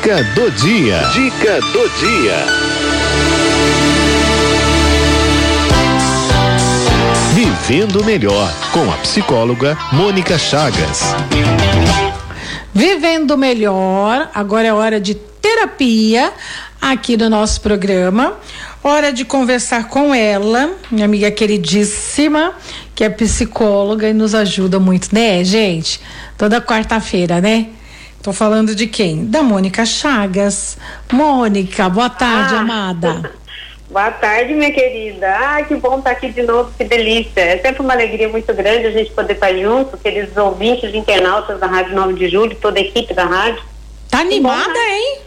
Dica do dia. Dica do dia. Vivendo melhor com a psicóloga Mônica Chagas. Vivendo melhor, agora é hora de terapia aqui no nosso programa. Hora de conversar com ela, minha amiga queridíssima, que é psicóloga e nos ajuda muito, né, gente? Toda quarta-feira, né? Tô falando de quem? Da Mônica Chagas. Mônica, boa tarde, ah. amada. Boa tarde, minha querida. Ah, que bom estar aqui de novo, que delícia. É sempre uma alegria muito grande a gente poder estar junto, queridos ouvintes internautas da Rádio 9 de Julho, toda a equipe da rádio. Tá animada, bom, hein?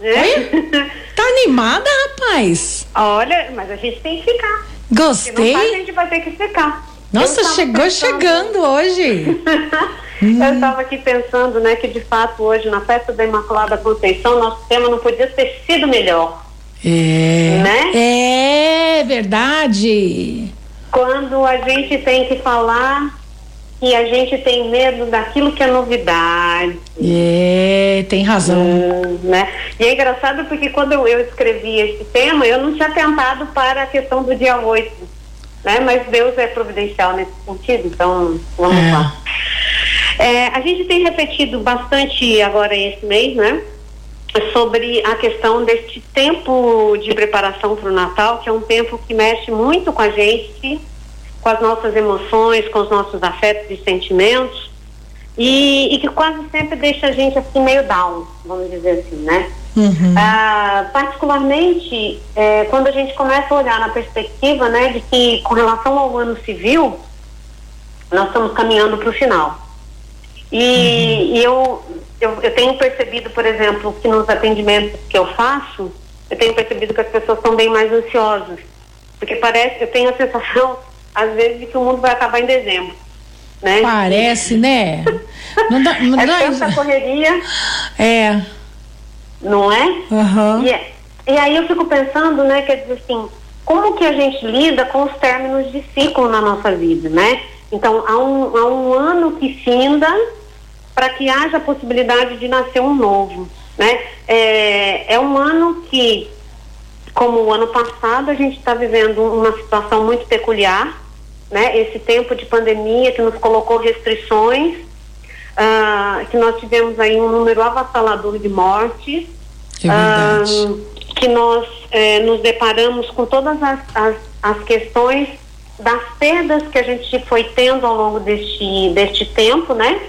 É? Tá animada, rapaz? Olha, mas a gente tem que ficar. Gostei. Faz, a gente vai ter que ficar. Nossa, chegou pensando... chegando hoje. Eu estava aqui pensando, né, que de fato hoje na festa da Imaculada Conceição nosso tema não podia ter sido melhor. É. Né? É verdade. Quando a gente tem que falar e a gente tem medo daquilo que é novidade. É, tem razão. Hum, né? E é engraçado porque quando eu, eu escrevi esse tema, eu não tinha tentado para a questão do dia 8, né? Mas Deus é providencial nesse sentido, então vamos é. lá. É, a gente tem repetido bastante agora esse mês, né? Sobre a questão deste tempo de preparação para o Natal, que é um tempo que mexe muito com a gente, com as nossas emoções, com os nossos afetos e sentimentos, e, e que quase sempre deixa a gente assim meio down, vamos dizer assim, né? Uhum. Ah, particularmente é, quando a gente começa a olhar na perspectiva, né, de que com relação ao ano civil, nós estamos caminhando para o final. E, uhum. e eu, eu, eu tenho percebido, por exemplo, que nos atendimentos que eu faço, eu tenho percebido que as pessoas estão bem mais ansiosas. Porque parece, eu tenho a sensação, às vezes, de que o mundo vai acabar em dezembro. Né? Parece, né? Não dá, não é dá... tanta correria. É. Não é? Uhum. E, é, e aí eu fico pensando, né, quer dizer assim, como que a gente lida com os términos de ciclo na nossa vida, né? Então, há um, há um ano que finda, para que haja a possibilidade de nascer um novo. Né? É, é um ano que, como o ano passado, a gente está vivendo uma situação muito peculiar, né? esse tempo de pandemia que nos colocou restrições, uh, que nós tivemos aí um número avassalador de mortes, é uh, que nós eh, nos deparamos com todas as, as, as questões das perdas que a gente foi tendo ao longo deste, deste tempo, né?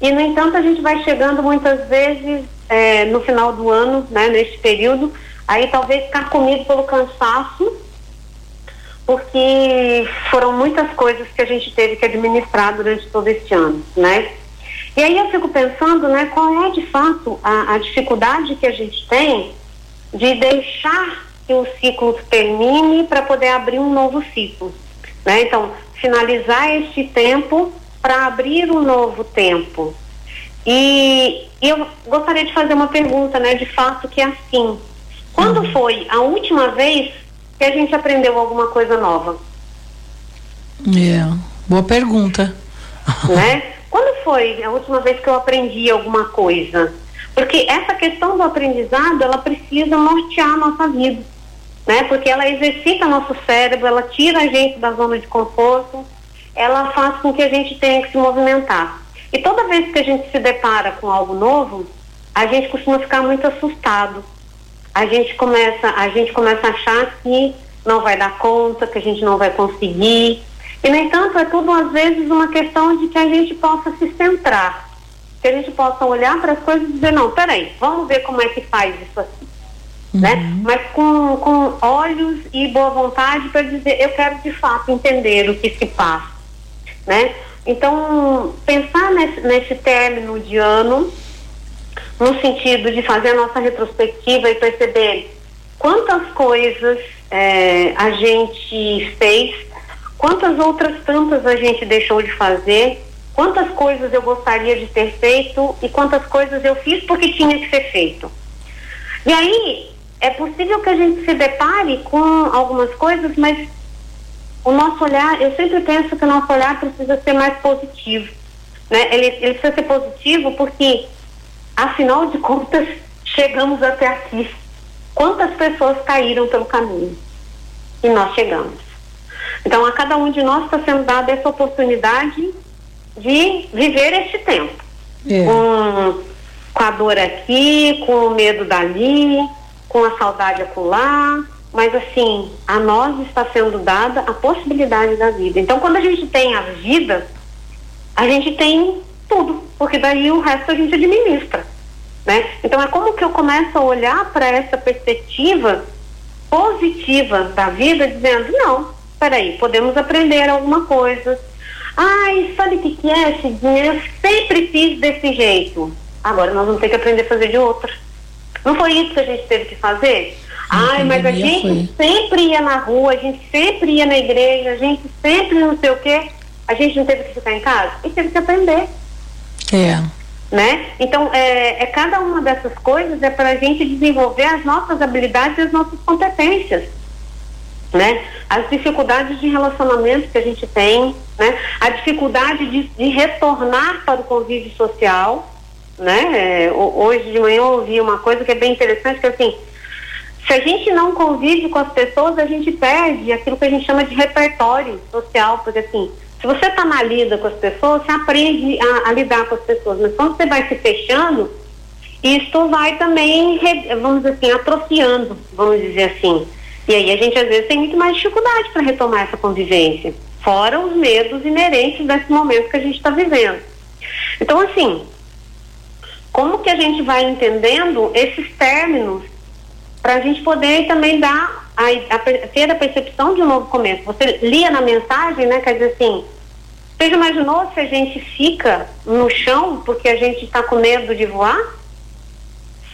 E, no entanto, a gente vai chegando muitas vezes é, no final do ano, né, nesse período, aí talvez ficar comido pelo cansaço, porque foram muitas coisas que a gente teve que administrar durante todo este ano, né? E aí eu fico pensando, né, qual é de fato a, a dificuldade que a gente tem de deixar que o ciclo termine para poder abrir um novo ciclo, né? Então, finalizar este tempo para abrir um novo tempo. E, e, eu gostaria de fazer uma pergunta, né? De fato que é assim. Quando uhum. foi a última vez que a gente aprendeu alguma coisa nova? É, boa pergunta. Né? Quando foi a última vez que eu aprendi alguma coisa? Porque essa questão do aprendizado, ela precisa nortear a nossa vida, né? Porque ela exercita nosso cérebro, ela tira a gente da zona de conforto, ela faz com que a gente tenha que se movimentar. E toda vez que a gente se depara com algo novo, a gente costuma ficar muito assustado. A gente começa, a gente começa a achar que não vai dar conta, que a gente não vai conseguir. E, no entanto, é tudo, às vezes, uma questão de que a gente possa se centrar, que a gente possa olhar para as coisas e dizer, não, peraí, vamos ver como é que faz isso assim. Né? Uhum. Né? Mas com, com olhos e boa vontade para dizer, eu quero de fato entender o que se passa né? Então, pensar nesse, nesse término de ano, no sentido de fazer a nossa retrospectiva e perceber quantas coisas é, a gente fez, quantas outras tantas a gente deixou de fazer, quantas coisas eu gostaria de ter feito e quantas coisas eu fiz porque tinha que ser feito. E aí, é possível que a gente se depare com algumas coisas, mas o nosso olhar, eu sempre penso que o nosso olhar precisa ser mais positivo. Né? Ele, ele precisa ser positivo porque, afinal de contas, chegamos até aqui. Quantas pessoas caíram pelo caminho? E nós chegamos. Então, a cada um de nós está sendo dada essa oportunidade de viver este tempo. É. Com, com a dor aqui, com o medo dali, com a saudade acolá, mas assim, a nós está sendo dada a possibilidade da vida. Então, quando a gente tem a vida, a gente tem tudo, porque daí o resto a gente administra, né? Então, é como que eu começo a olhar para essa perspectiva positiva da vida, dizendo, não, peraí, podemos aprender alguma coisa. Ai, sabe o que, que é, Cidinha? Eu sempre fiz desse jeito. Agora nós vamos ter que aprender a fazer de outra. Não foi isso que a gente teve que fazer? Ai, mas a gente foi. sempre ia na rua, a gente sempre ia na igreja, a gente sempre não sei o quê. A gente não teve que ficar em casa? E teve que aprender. É. Né? Então, é, é cada uma dessas coisas é para a gente desenvolver as nossas habilidades e as nossas competências né? As dificuldades de relacionamento que a gente tem, né? A dificuldade de, de retornar para o convívio social, né? É, hoje de manhã eu ouvi uma coisa que é bem interessante, que é assim, se a gente não convive com as pessoas, a gente perde aquilo que a gente chama de repertório social, porque assim, se você está na lida com as pessoas, você aprende a, a, lidar com as pessoas, mas quando você vai se fechando, isso vai também, vamos dizer assim, atrofiando, vamos dizer assim. E aí a gente às vezes tem muito mais dificuldade para retomar essa convivência, fora os medos inerentes desse momento que a gente está vivendo. Então, assim, como que a gente vai entendendo esses términos para a gente poder também dar a, a, ter a percepção de um novo começo? Você lia na mensagem, né? Quer dizer assim, você já imaginou se a gente fica no chão porque a gente está com medo de voar?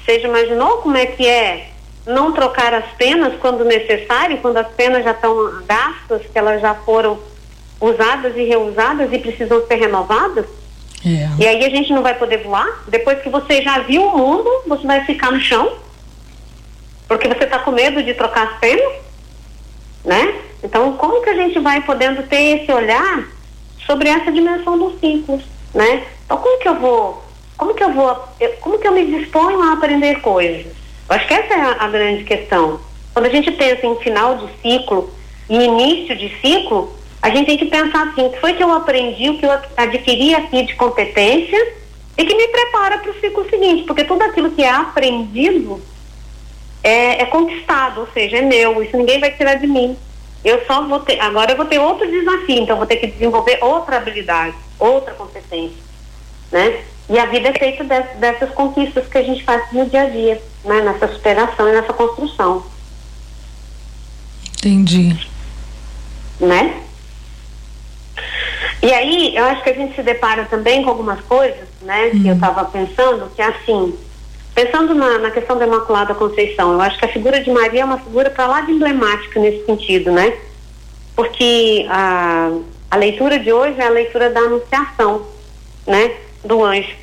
Você já imaginou como é que é não trocar as penas quando necessário, quando as penas já estão gastas, que elas já foram usadas e reusadas e precisam ser renovadas. É. E aí a gente não vai poder voar. Depois que você já viu o mundo, você vai ficar no chão, porque você está com medo de trocar as penas, né? Então, como que a gente vai podendo ter esse olhar sobre essa dimensão dos ciclos, né? Então, como que eu vou, como que eu vou, como que eu me disponho a aprender coisas? Acho que essa é a, a grande questão. Quando a gente pensa em final de ciclo e início de ciclo, a gente tem que pensar assim, o que foi que eu aprendi, o que eu adquiri aqui de competência e que me prepara para o ciclo seguinte, porque tudo aquilo que é aprendido é, é, conquistado, ou seja, é meu, isso ninguém vai tirar de mim. Eu só vou ter, agora eu vou ter outro desafio, então vou ter que desenvolver outra habilidade, outra competência, né? E a vida é feita dessas conquistas que a gente faz no dia a dia, né? Nessa superação e nessa construção. Entendi. Né? E aí, eu acho que a gente se depara também com algumas coisas, né? Que eu estava pensando, que é assim, pensando na, na, questão da Imaculada Conceição, eu acho que a figura de Maria é uma figura para lá de emblemática nesse sentido, né? Porque a, a leitura de hoje é a leitura da Anunciação, né? Do anjo.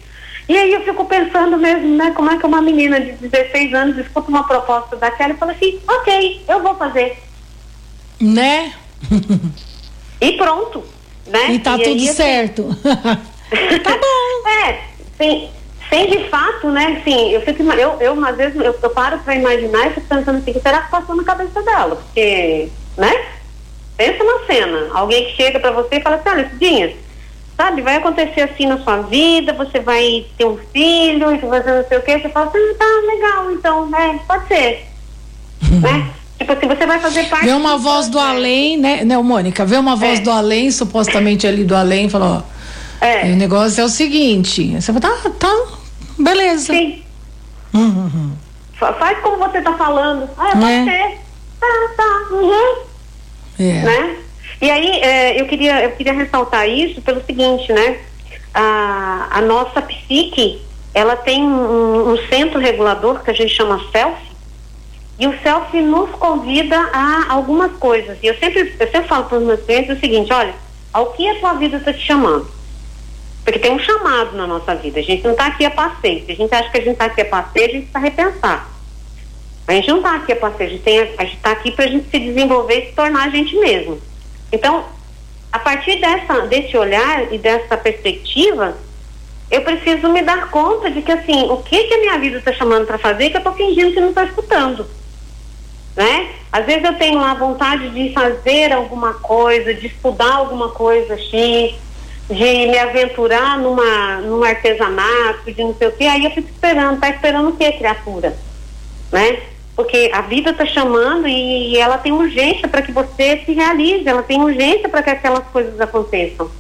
E aí eu fico pensando mesmo, né, como é que uma menina de 16 anos escuta uma proposta daquela e fala assim, ok, eu vou fazer. Né? e pronto, né? E tá e tudo aí, assim, certo. tá bom. É, sem, sem de fato, né, assim, eu fico, eu, eu às vezes, eu, eu paro pra imaginar e fico pensando assim, o que será que passou na cabeça dela? Porque, né? Pensa na cena, alguém que chega pra você e fala assim, olha, Cidinha, sabe, vai acontecer assim na sua vida, você vai ter um filho, e você não sei o que, você fala assim, tá legal, então, né, pode ser. né? Tipo assim, você vai fazer parte. Vê uma do voz do além, né, né, Mônica? Vê uma voz é. do além, supostamente ali do além, falou, ó. É. O negócio é o seguinte. Você vai, tá, tá, beleza. Sim. Uhum. Faz como você tá falando. Ah, pode é. ser. Tá, tá. Uhum. É. Né? E aí é, eu, queria, eu queria ressaltar isso pelo seguinte, né? A, a nossa psique, ela tem um, um centro regulador que a gente chama self, e o self nos convida a algumas coisas. E eu sempre, eu sempre falo para os meus clientes o seguinte, olha, ao que a sua vida está te chamando? Porque tem um chamado na nossa vida. A gente não está aqui a passeio. Se a gente acha que a gente está aqui a passeio, a gente precisa repensar. A gente não está aqui a passeio, a gente está aqui para a gente se desenvolver e se tornar a gente mesmo. Então, a partir dessa, desse olhar e dessa perspectiva, eu preciso me dar conta de que assim, o que que a minha vida está chamando para fazer que eu estou fingindo que não estou escutando, né? Às vezes eu tenho lá vontade de fazer alguma coisa, de estudar alguma coisa X, de me aventurar numa, num artesanato, de não sei o quê, aí eu fico esperando, tá esperando o quê, criatura? Né? Porque a vida está chamando e, e ela tem urgência para que você se realize, ela tem urgência para que aquelas coisas aconteçam.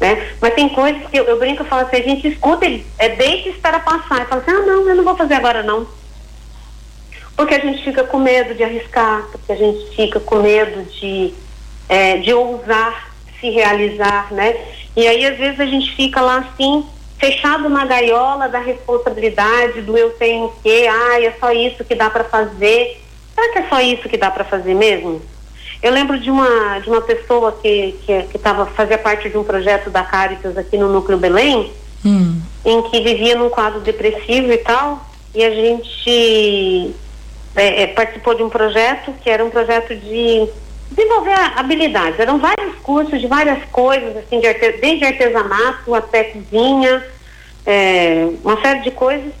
Né? Mas tem coisas que eu, eu brinco e falo assim, a gente escuta, ele é deixa espera passar. E fala assim, ah não, eu não vou fazer agora não. Porque a gente fica com medo de arriscar, porque a gente fica com medo de, é, de ousar se realizar, né? E aí, às vezes, a gente fica lá assim, fechado na gaiola da responsabilidade, do eu tenho o quê, ah, é só isso que dá para fazer. Será que é só isso que dá para fazer mesmo? Eu lembro de uma, de uma pessoa que, que, que tava, fazia parte de um projeto da Caritas aqui no Núcleo Belém, hum. em que vivia num quadro depressivo e tal, e a gente é, é, participou de um projeto que era um projeto de desenvolver habilidades. Eram vários cursos de várias coisas, assim, de arte, desde artesanato até cozinha, é, uma série de coisas.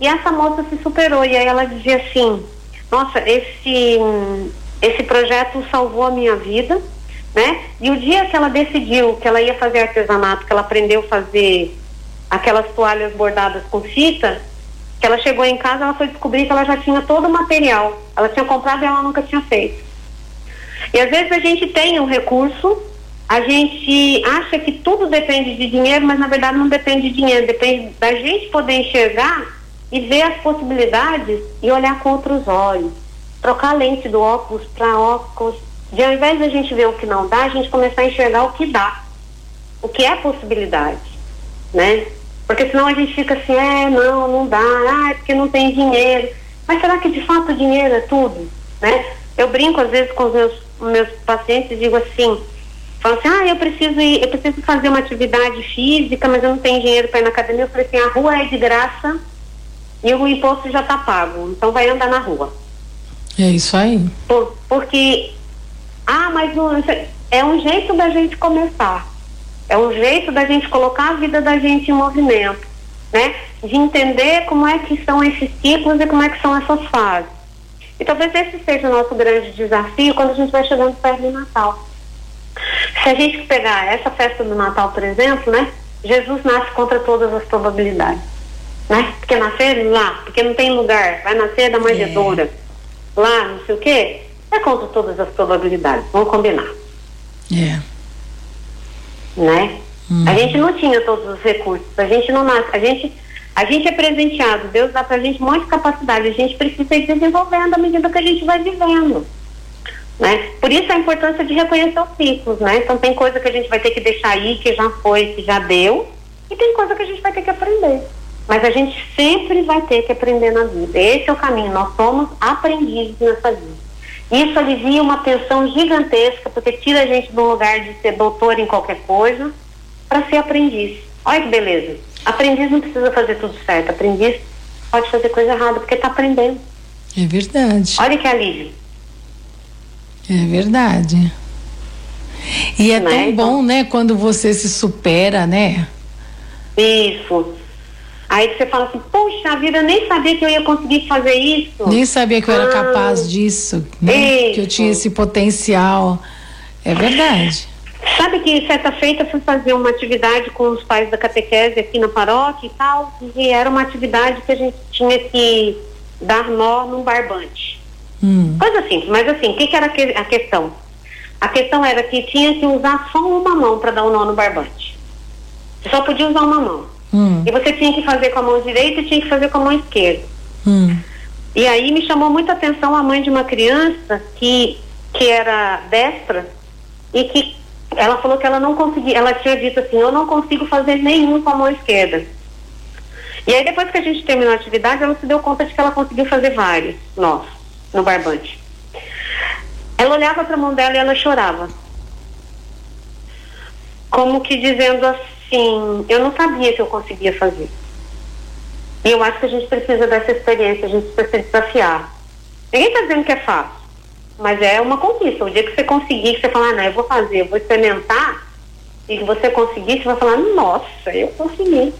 E essa moça se superou e aí ela dizia assim: Nossa, esse esse projeto salvou a minha vida, né? E o dia que ela decidiu que ela ia fazer artesanato, que ela aprendeu a fazer aquelas toalhas bordadas com fita, que ela chegou em casa, ela foi descobrir que ela já tinha todo o material. Ela tinha comprado e ela nunca tinha feito. E às vezes a gente tem um recurso, a gente acha que tudo depende de dinheiro, mas na verdade não depende de dinheiro, depende da gente poder enxergar e ver as possibilidades e olhar com outros olhos. Trocar a lente do óculos para óculos, de ao invés de a gente ver o que não dá, a gente começar a enxergar o que dá, o que é possibilidade, né? Porque senão a gente fica assim, é, não, não dá, ah, é porque não tem dinheiro. Mas será que de fato o dinheiro é tudo, né? Eu brinco às vezes com os meus meus pacientes digo assim, falam assim, ah, eu preciso ir, eu preciso fazer uma atividade física, mas eu não tenho dinheiro para ir na academia. Eu falei assim, a rua é de graça e o imposto já está pago, então vai andar na rua. É isso aí. Por, porque, ah, mas não, é um jeito da gente começar. É um jeito da gente colocar a vida da gente em movimento, né? De entender como é que são esses ciclos e como é que são essas fases. E talvez esse seja o nosso grande desafio quando a gente vai chegando perto do Natal. Se a gente pegar essa festa do Natal, por exemplo, né? Jesus nasce contra todas as probabilidades. Né? Porque nascer lá, porque não tem lugar, vai nascer da manjedoura, é. lá, não sei o quê, é contra todas as probabilidades, vamos combinar. É. Né? Hum. A gente não tinha todos os recursos, a gente não nasce, a gente a gente é presenteado, Deus dá pra gente muita capacidade, a gente precisa ir desenvolvendo à medida que a gente vai vivendo. Né? Por isso a importância de reconhecer os ciclos, né? Então tem coisa que a gente vai ter que deixar aí, que já foi, que já deu, e tem coisa que a gente vai ter que aprender. Mas a gente sempre vai ter que aprender na vida. Esse é o caminho, nós somos aprendizes nessa vida. Isso alivia uma tensão gigantesca, porque tira a gente do lugar de ser doutor em qualquer coisa para ser aprendiz. Olha que beleza. Aprendiz não precisa fazer tudo certo. Aprendiz pode fazer coisa errada porque está aprendendo. É verdade. Olha que alívio. É verdade. E é tão então, bom, né, quando você se supera, né? Isso. Aí você fala assim, poxa vida, eu nem sabia que eu ia conseguir fazer isso. Nem sabia que eu era ah, capaz disso, né? Que eu tinha esse potencial. É verdade. Sabe que certa feita fui fazer uma atividade com os pais da catequese aqui na paróquia e tal, e era uma atividade que a gente tinha que dar nó num barbante. Hum. Coisa assim, mas assim, o que, que era a questão? A questão era que tinha que usar só uma mão para dar o um nó no barbante. Você só podia usar uma mão. Hum. E você tinha que fazer com a mão direita e tinha que fazer com a mão esquerda. Hum. E aí me chamou muita atenção a mãe de uma criança que, que era destra e que ela falou que ela não conseguia, ela tinha dito assim, eu não consigo fazer nenhum com a mão esquerda. E aí depois que a gente terminou a atividade, ela se deu conta de que ela conseguiu fazer vários nós no barbante. Ela olhava para a mão dela e ela chorava. Como que dizendo assim, eu não sabia que eu conseguia fazer. E eu acho que a gente precisa dessa experiência, a gente precisa desafiar. Ninguém está dizendo que é fácil. Mas é uma conquista. O dia que você conseguir, que você falar, ah, não, eu vou fazer, eu vou experimentar, e que você conseguir, você vai falar, nossa, eu consegui.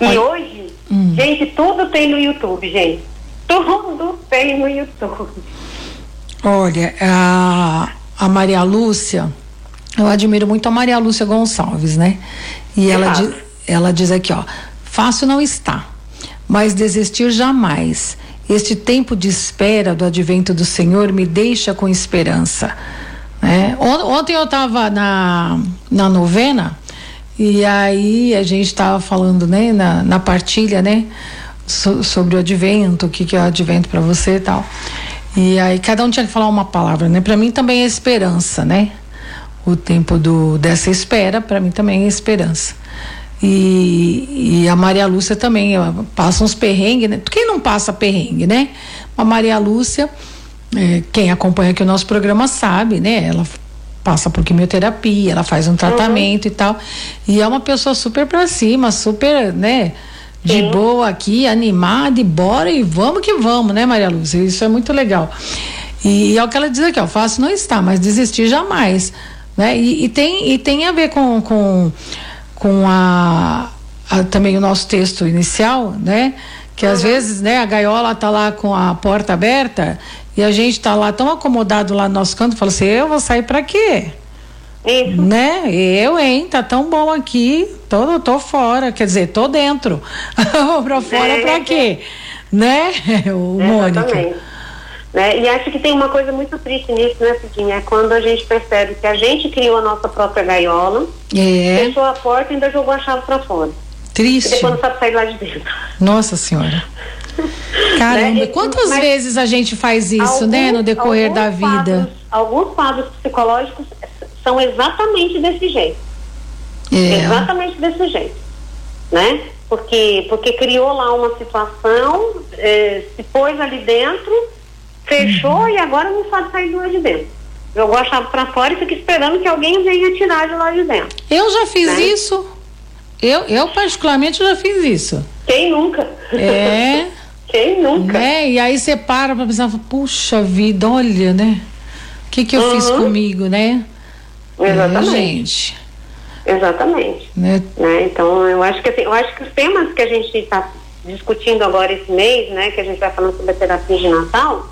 E Olha, hoje, gente, tudo tem no YouTube, gente. Tudo tem no YouTube. Olha, a, a Maria Lúcia, eu admiro muito a Maria Lúcia Gonçalves, né? E ela, Exato. di- ela diz aqui, ó, fácil não está, mas desistir jamais. Este tempo de espera do advento do Senhor me deixa com esperança. Né? On- Ontem eu estava na, na novena e aí a gente estava falando, né, na, na partilha, né, so- sobre o advento, o que, que é o advento para você e tal. E aí cada um tinha que falar uma palavra, né? Para mim também é esperança, né? O tempo do dessa espera, para mim também é esperança. E, e a Maria Lúcia também passa uns perrengues, né? Quem não passa perrengue, né? A Maria Lúcia, é, quem acompanha aqui o nosso programa sabe, né? Ela passa por quimioterapia, ela faz um tratamento e tal. E é uma pessoa super pra cima, super, né? De Sim. boa aqui, animada e bora e vamos que vamos, né, Maria Lúcia? Isso é muito legal. E, é o que ela diz aqui, ó, fácil não está, mas desistir jamais, né? E, e tem, e tem a ver com, com, com a, a- também o nosso texto inicial, né? Que às vezes, né, a gaiola tá lá com a porta aberta e a gente tá lá tão acomodado lá no nosso canto, fala assim, eu vou sair para quê? Isso. Né? Eu, hein? Tá tão bom aqui. Tô, tô fora. Quer dizer, tô dentro. Vou pra fora É. pra quê? Né, o Mônica? Exatamente. Né? E acho que tem uma coisa muito triste nisso, né, Cidinha? É quando a gente percebe que a gente criou a nossa própria gaiola, É, fechou a porta e ainda jogou a chave pra fora. E triste. depois não sabe sair lá de dentro. Nossa Senhora. Caramba, Né? E- quantas mas vezes a gente faz isso, né, no Alguns- decorrer alguns da vida? quadros- alguns quadros psicológicos são exatamente desse jeito. É. Exatamente desse jeito, né? Porque, porque criou lá uma situação, eh, se pôs ali dentro, fechou e agora não sabe sair de lá de dentro. Jogou a chave pra fora e fica esperando que alguém venha tirar de lá de dentro. Eu já fiz Né? isso. Eu, eu particularmente já fiz isso. Quem nunca? É. Quem nunca? né? E aí você para pra pensar, puxa vida, olha, né? O que que eu fiz Uhum. comigo, né? Exatamente. É, gente. Exatamente. Né? né? Então eu acho que assim, eu acho que os temas que a gente está discutindo agora esse mês, né, que a gente vai falando sobre a terapia de Natal,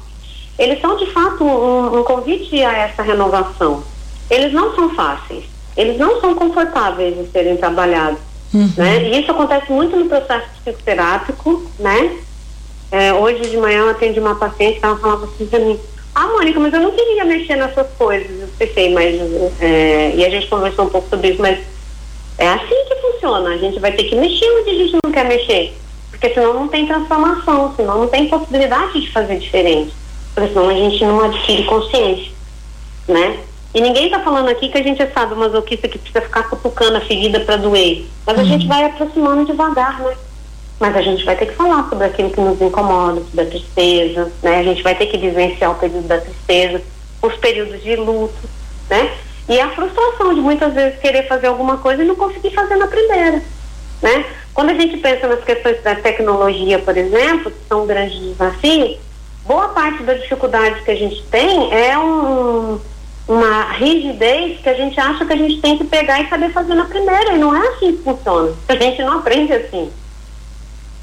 eles são de fato um, um convite a essa renovação. Eles não são fáceis, eles não são confortáveis de serem trabalhados, Uhum. né? E isso acontece muito no processo psicoterápico, né? É, hoje de manhã eu atendi uma paciente que ela falava assim pra mim, ah, Mônica, mas eu não queria mexer nessas coisas. Eu pensei, mas. é, e a gente conversou um pouco sobre isso, mas é assim que funciona. A gente vai ter que mexer onde a gente não quer mexer. Porque senão não tem transformação, senão não tem possibilidade de fazer diferente. Porque senão a gente não adquire consciência, né? E ninguém está falando aqui que a gente é sadomasoquista que precisa ficar cutucando a ferida para doer. Mas a gente vai aproximando devagar, né? Mas a gente vai ter que falar sobre aquilo que nos incomoda, sobre a tristeza, né? A gente vai ter que vivenciar o período da tristeza, os períodos de luto, né? E a frustração de muitas vezes querer fazer alguma coisa e não conseguir fazer na primeira, né? Quando a gente pensa nas questões da tecnologia, por exemplo, que são grandes desafios, boa parte das dificuldades que a gente tem é um, uma rigidez que a gente acha que a gente tem que pegar e saber fazer na primeira, e não é assim que funciona. A gente não aprende assim.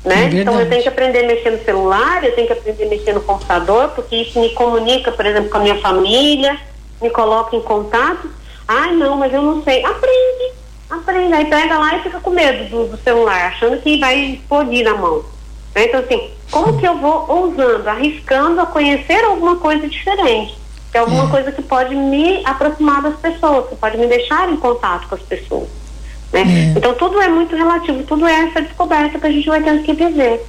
Né? É então eu tenho que aprender a mexer no celular, eu tenho que aprender a mexer no computador, porque isso me comunica, por exemplo, com a minha família, me coloca em contato. Ai, não, mas eu não sei. Aprende, aprende. Aí pega lá e fica com medo do, do celular, achando que vai explodir na mão. Né? Então, assim, como que eu vou ousando, arriscando a conhecer alguma coisa diferente? É alguma É. coisa que pode me aproximar das pessoas, que pode me deixar em contato com as pessoas. Né? É. Então tudo é muito relativo, tudo é essa descoberta que a gente vai tendo que viver,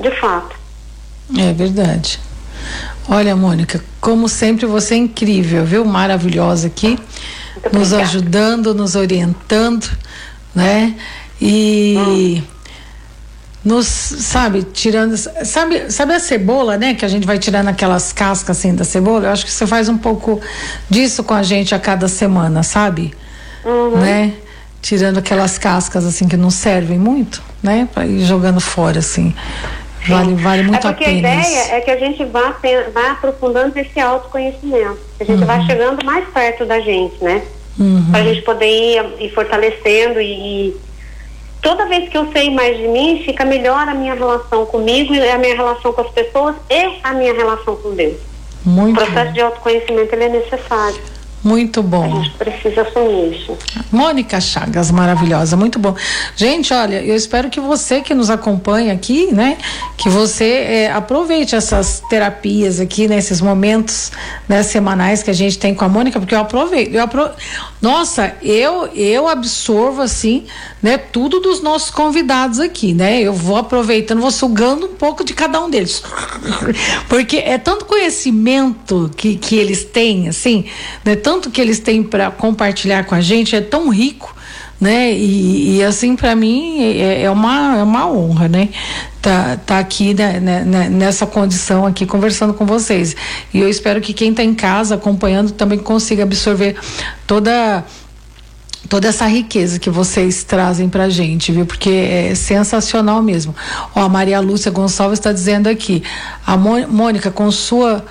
de fato. É verdade. Olha, Mônica, como sempre você é incrível, viu? Maravilhosa aqui, nos ajudando, nos orientando, né? E nos, sabe, tirando, sabe, sabe a cebola, né? Que a gente vai tirando aquelas cascas assim da cebola. Eu acho que você faz um pouco disso com a gente a cada semana, sabe? Uhum. Né? Tirando aquelas cascas assim que não servem muito, né? Para ir jogando fora assim. Vale, vale muito é a porque a, pena. ideia é que a gente vá, vá aprofundando esse autoconhecimento, que a gente Uhum. vai chegando mais perto da gente, né? Uhum. Para a gente poder ir, ir fortalecendo e, toda vez que eu sei mais de mim, fica melhor a minha relação comigo e a minha relação com as pessoas e a minha relação com Deus. Muito o processo bom. de autoconhecimento ele é necessário. Muito bom. A gente precisa assumir isso. Mônica Chagas, maravilhosa, muito bom. Gente, olha, eu espero que você que nos acompanha aqui, né, que você é, aproveite essas terapias aqui, nesses né, momentos né, semanais que a gente tem com a Mônica, porque eu aproveito. Eu apro... Nossa, eu eu absorvo assim, né, tudo dos nossos convidados aqui, né? Eu vou aproveitando, vou sugando um pouco de cada um deles, porque é tanto conhecimento que que eles têm, assim, né? Tanto tanto que eles têm para compartilhar com a gente é tão rico, né? E, e assim para mim é, é, uma, é uma honra, né? Tá, tá aqui né, né, né, nessa condição aqui conversando com vocês. E eu espero que quem está em casa acompanhando também consiga absorver toda toda essa riqueza que vocês trazem pra gente, viu? Porque é sensacional mesmo. Ó, a Maria Lúcia Gonçalves está dizendo aqui, a Mônica com sua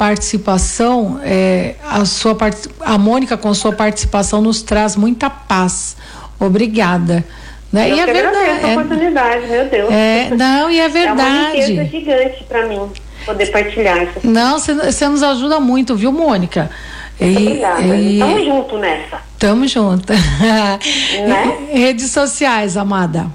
participação, é, a sua a Mônica com sua participação nos traz muita paz. Obrigada. Né? Eu e é verdade. É, oportunidade, meu Deus. É, não, e é verdade. É uma riqueza gigante para mim poder partilhar isso. Não, você nos ajuda muito, viu, Mônica? E, obrigada. E... Tamo junto nessa. Tamo junto. Né? Redes sociais, amada.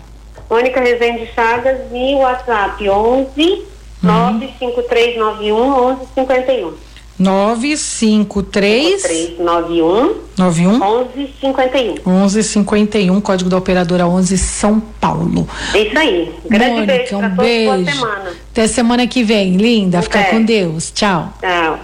Mônica Rezende Chagas e WhatsApp 11 95391 1151. 953 91 91 1151. 1151, código da operadora 11 São Paulo. É isso aí. Grande Mônica, beijo. Um beijo. Semana. Até semana que vem, linda. Fica com Deus. Tchau. Tchau.